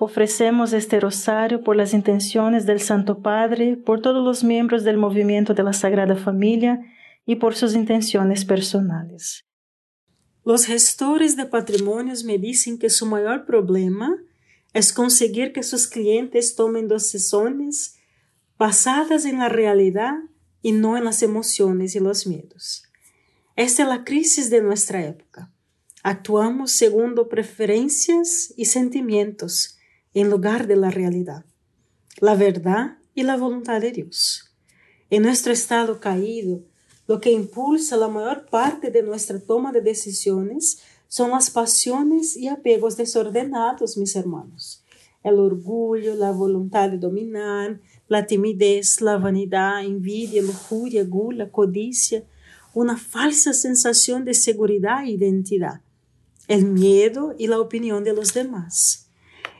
Ofrecemos este rosario por las intenciones del Santo Padre, por todos los miembros del movimiento de la Sagrada Familia y por sus intenciones personales. Los gestores de patrimonios me dicen que su mayor problema es conseguir que sus clientes tomen decisiones basadas en la realidad y no en las emociones y los miedos. Esta es la crisis de nuestra época. Actuamos según preferencias y sentimientos en lugar de la realidad, la verdad y la voluntad de Dios. En nuestro estado caído, lo que impulsa la mayor parte de nuestra toma de decisiones son las pasiones y apegos desordenados, mis hermanos. El orgullo, la voluntad de dominar, la timidez, la vanidad, envidia, lujuria, gula, codicia, una falsa sensación de seguridad e identidad, el miedo y la opinión de los demás.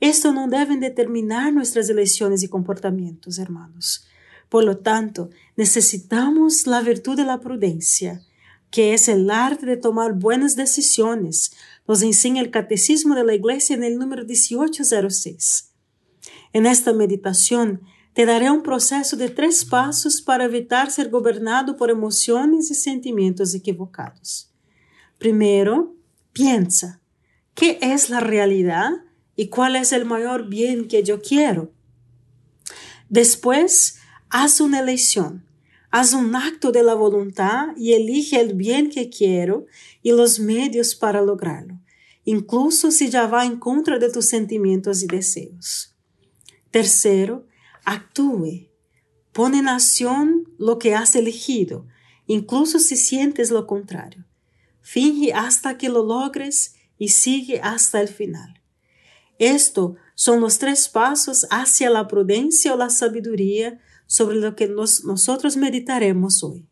Esto no deben determinar nuestras elecciones y comportamientos, hermanos. Por lo tanto, necesitamos la virtud de la prudencia, que es el arte de tomar buenas decisiones. Nos enseña el Catecismo de la Iglesia en el número 1806. En esta meditación te daré un proceso de tres pasos para evitar ser gobernado por emociones y sentimientos equivocados. Primero, piensa, ¿qué es la realidad? Y cuál es el mayor bien que yo quiero. Después, haz una elección, haz un acto de la voluntad y elige el bien que quiero y los medios para lograrlo, incluso si ya va en contra de tus sentimientos y deseos. Tercero, actúe. Pon en acción lo que has elegido, incluso si sientes lo contrario. Finge hasta que lo logres y sigue hasta el final. Esto son los tres pasos hacia la prudencia o la sabiduría sobre lo que nosotros meditaremos hoy.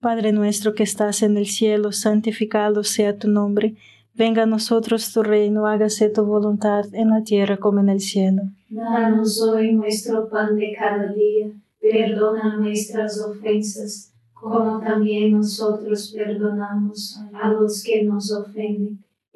Padre nuestro que estás en el cielo, santificado sea tu nombre. Venga a nosotros tu reino, hágase tu voluntad en la tierra como en el cielo. Danos hoy nuestro pan de cada día, perdona nuestras ofensas, como también nosotros perdonamos a los que nos ofenden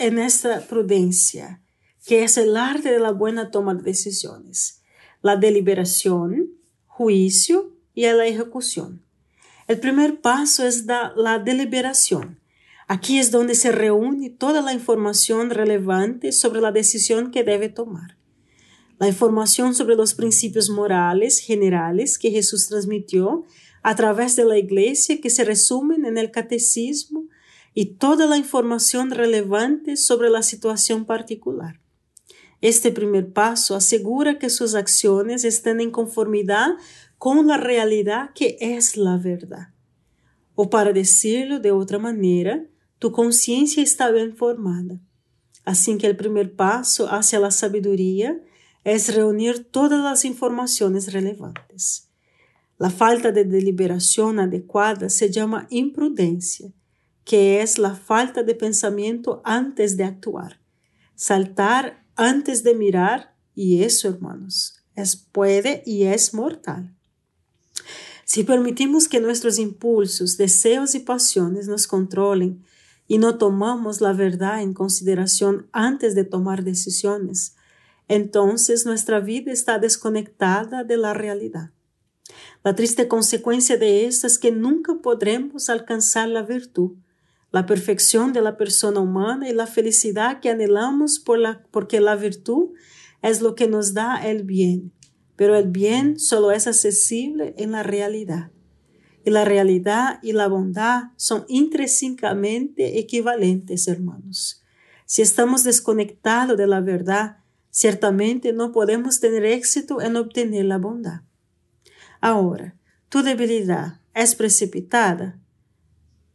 en esta prudencia, que es el arte de la buena toma de decisiones, la deliberación, juicio y la ejecución. El primer paso es la, deliberación. Aquí es donde se reúne toda la información relevante sobre la decisión que debe tomar. La información sobre los principios morales generales que Jesús transmitió a través de la iglesia que se resumen en el catecismo y toda la información relevante sobre la situación particular. Este primer paso asegura que sus acciones estén en conformidad con la realidad que es la verdad. O para decirlo de otra manera, tu conciencia está bien formada. Así que el primer paso hacia la sabiduría es reunir todas las informaciones relevantes. La falta de deliberación adecuada se llama imprudencia que es la falta de pensamiento antes de actuar. Saltar antes de mirar, y eso, hermanos, es puede y es mortal. Si permitimos que nuestros impulsos, deseos y pasiones nos controlen y no tomamos la verdad en consideración antes de tomar decisiones, entonces nuestra vida está desconectada de la realidad. La triste consecuencia de esto es que nunca podremos alcanzar la virtud, la perfección de la persona humana y la felicidad que anhelamos por la, porque la virtud es lo que nos da el bien, pero el bien solo es accesible en la realidad. Y la realidad y la bondad son intrínsecamente equivalentes, hermanos. Si estamos desconectados de la verdad, ciertamente no podemos tener éxito en obtener la bondad. Ahora, tu debilidad es precipitada,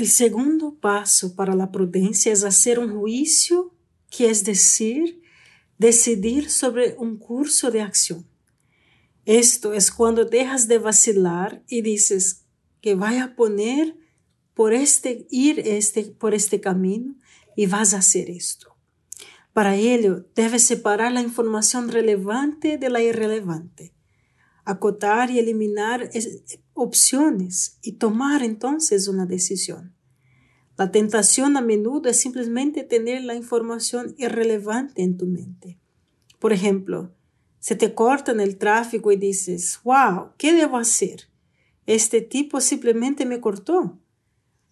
El segundo paso para la prudencia es hacer un juicio, que es decir, decidir sobre un curso de acción. Esto es cuando dejas de vacilar y dices que voy a poner por este, ir este, por este camino y vas a hacer esto. Para ello, debes separar la información relevante de la irrelevante, acotar y eliminar opciones y tomar entonces una decisión. La tentación a menudo es simplemente tener la información irrelevante en tu mente. Por ejemplo, se te corta en el tráfico y dices, wow, ¿qué debo hacer? Este tipo simplemente me cortó.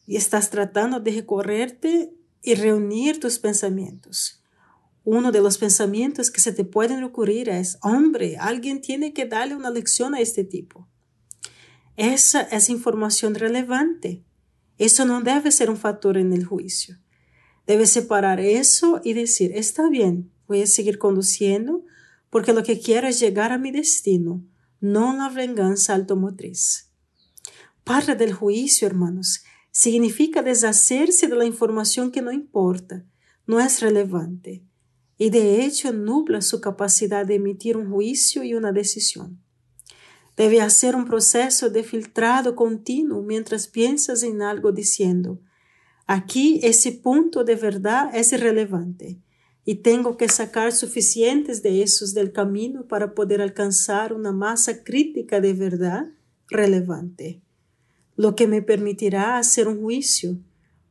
Y estás tratando de recorrerte y reunir tus pensamientos. Uno de los pensamientos que se te pueden ocurrir es, hombre, alguien tiene que darle una lección a este tipo. Esa es información relevante. Eso no debe ser un factor en el juicio. Debes separar eso y decir, está bien, voy a seguir conduciendo porque lo que quiero es llegar a mi destino, no la venganza automotriz. Parte del juicio, hermanos, significa deshacerse de la información que no importa, no es relevante, y de hecho nubla su capacidad de emitir un juicio y una decisión. Debe hacer un proceso de filtrado continuo mientras piensas en algo diciendo, aquí ese punto de verdad es irrelevante y tengo que sacar suficientes de esos del camino para poder alcanzar una masa crítica de verdad relevante, lo que me permitirá hacer un juicio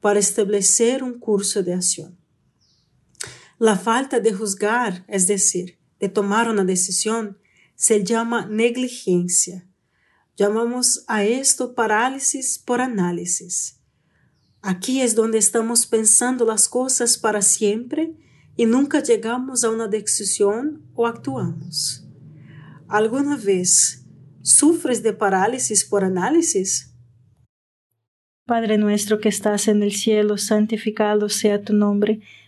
para establecer un curso de acción. La falta de juzgar, es decir, de tomar una decisión, se llama negligencia. Llamamos a esto parálisis por análisis. Aquí es donde estamos pensando las cosas para siempre y nunca llegamos a una decisión o actuamos. ¿Alguna vez sufres de parálisis por análisis? Padre nuestro que estás en el cielo, santificado sea tu nombre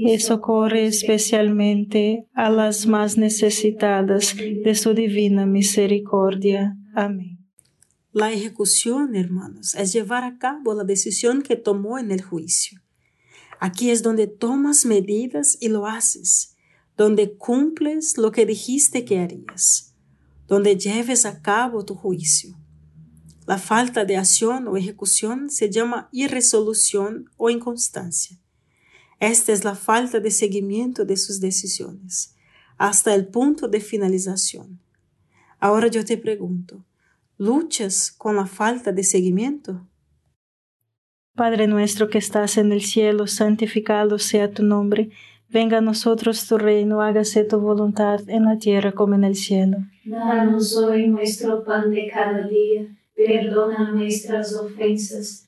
y socorre especialmente a las más necesitadas de su divina misericordia. Amén. La ejecución, hermanos, es llevar a cabo la decisión que tomó en el juicio. Aquí es donde tomas medidas y lo haces, donde cumples lo que dijiste que harías, donde lleves a cabo tu juicio. La falta de acción o ejecución se llama irresolución o inconstancia. Esta es la falta de seguimiento de sus decisiones, hasta el punto de finalización. Ahora yo te pregunto, ¿luchas con la falta de seguimiento? Padre nuestro que estás en el cielo, santificado sea tu nombre. Venga a nosotros tu reino, hágase tu voluntad en la tierra como en el cielo. Danos hoy nuestro pan de cada día, perdona nuestras ofensas,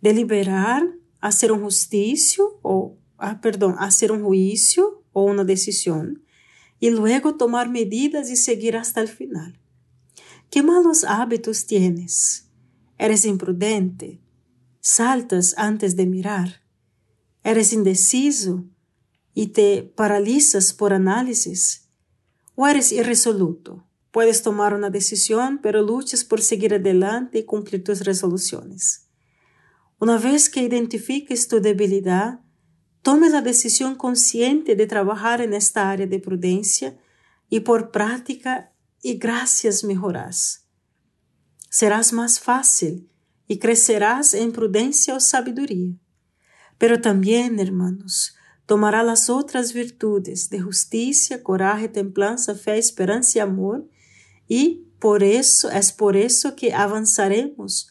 deliberar, hacer un juicio o, ah, perdón, hacer un juicio o una decisión y luego tomar medidas y seguir hasta el final. ¿Qué malos hábitos tienes? ¿Eres imprudente? ¿Saltas antes de mirar? ¿Eres indeciso y te paralizas por análisis? ¿O eres irresoluto? Puedes tomar una decisión, pero luchas por seguir adelante y cumplir tus resoluciones. Una vez que identifiques tu debilidad, tome la decisión consciente de trabajar en esta área de prudencia y por práctica y gracias mejorarás. Serás más fácil y crecerás en prudencia o sabiduría. Pero también, hermanos, tomará las otras virtudes de justicia, coraje, templanza, fe, esperanza y amor, y por eso es por eso que avanzaremos